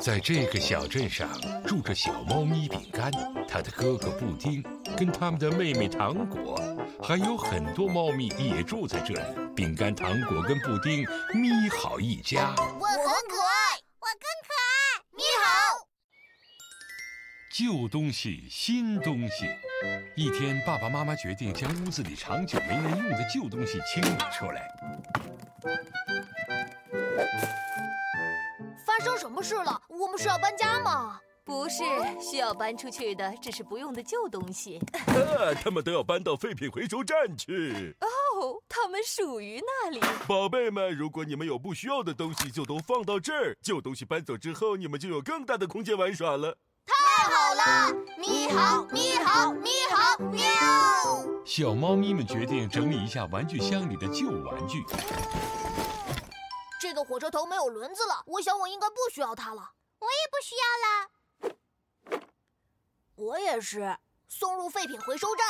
在这个小镇上住着小猫咪饼干，它的哥哥布丁，跟他们的妹妹糖果，还有很多猫咪也住在这里。饼干、糖果跟布丁，咪好一家。我很可爱，我更可爱。咪好。旧东西，新东西。一天，爸爸妈妈决定将屋子里长久没人用的旧东西清理出来。发生什么事了？我们是要搬家吗？不是，需要搬出去的只是不用的旧东西。啊，他们都要搬到废品回收站去。哦，他们属于那里。宝贝们，如果你们有不需要的东西，就都放到这儿。旧东西搬走之后，你们就有更大的空间玩耍了。太好了！咪好，咪好，咪好，喵！小猫咪们决定整理一下玩具箱里的旧玩具。这个火车头没有轮子了，我想我应该不需要它了。我也不需要了。我也是，送入废品回收站。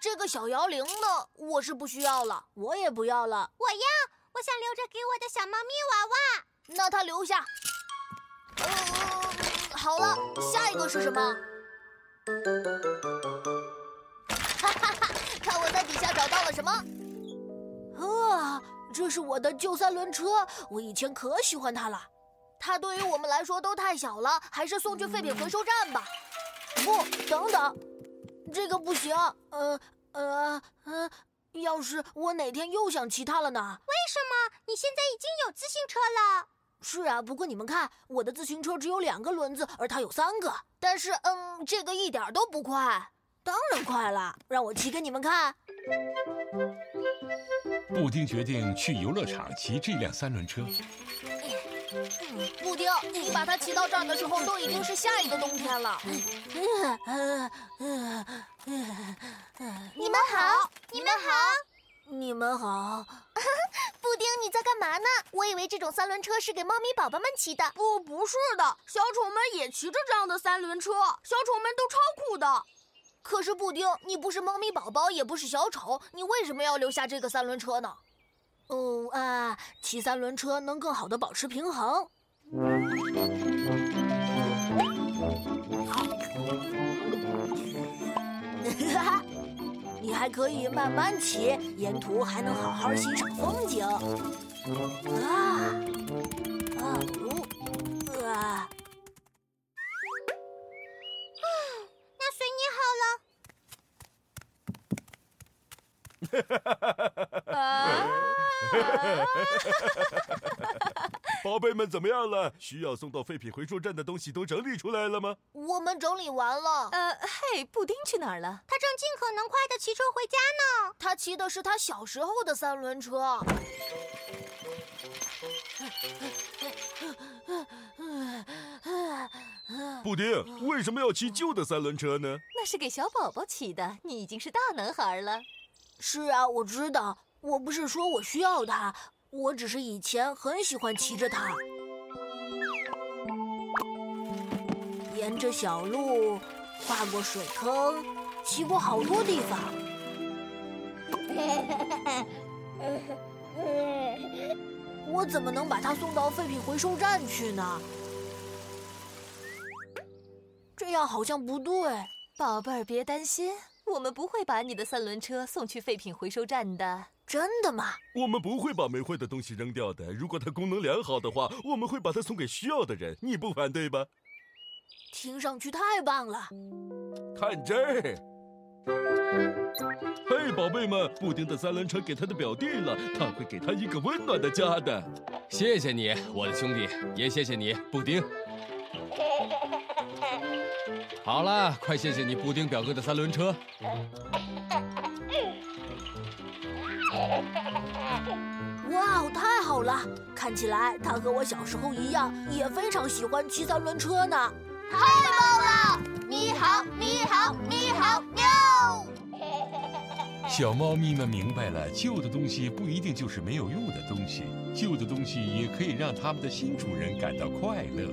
这个小摇铃呢？我是不需要了，我也不要了。我要，我想留着给我的小猫咪娃娃。那它留下。好了，下一个是什么？哈哈哈！看我在底下找到了什么？啊，这是我的旧三轮车，我以前可喜欢它了。它对于我们来说都太小了，还是送去废品回收站吧。不，等等，这个不行。呃呃呃，要是我哪天又想骑它了呢？为什么？你现在已经有自行车了。是啊，不过你们看，我的自行车只有两个轮子，而它有三个。但是，嗯，这个一点都不快。当然快了，让我骑给你们看。布丁决定去游乐场骑这辆三轮车。布丁，你把它骑到这儿的时候，都已经是下一个冬天了。你们好，你们好。你们好，布丁，你在干嘛呢？我以为这种三轮车是给猫咪宝宝们骑的。不，不是的，小丑们也骑着这样的三轮车，小丑们都超酷的。可是布丁，你不是猫咪宝宝，也不是小丑，你为什么要留下这个三轮车呢？哦啊，骑三轮车能更好的保持平衡。哈哈。你还可以慢慢骑，沿途还能好好欣赏风景。啊 啊！宝贝们怎么样了？需要送到废品回收站的东西都整理出来了吗？我们整理完了。呃，嘿，布丁去哪儿了？他正尽可能快的骑车回家呢。他骑的是他小时候的三轮车。布丁为什么要骑旧的三轮车呢？那是给小宝宝骑的。你已经是大男孩了。是啊，我知道。我不是说我需要它。我只是以前很喜欢骑着它，沿着小路，跨过水坑，骑过好多地方。我怎么能把它送到废品回收站去呢？这样好像不对。宝贝儿，别担心，我们不会把你的三轮车送去废品回收站的。真的吗？我们不会把没坏的东西扔掉的。如果它功能良好的话，我们会把它送给需要的人。你不反对吧？听上去太棒了！看这儿，嘿，宝贝们，布丁的三轮车给他的表弟了，他会给他一个温暖的家的。谢谢你，我的兄弟，也谢谢你，布丁。好了，快谢谢你，布丁表哥的三轮车。哇，太好了！看起来他和我小时候一样，也非常喜欢骑三轮车呢。太棒了！咪好，咪好，咪好，喵！小猫咪们明白了，旧的东西不一定就是没有用的东西，旧的东西也可以让他们的新主人感到快乐。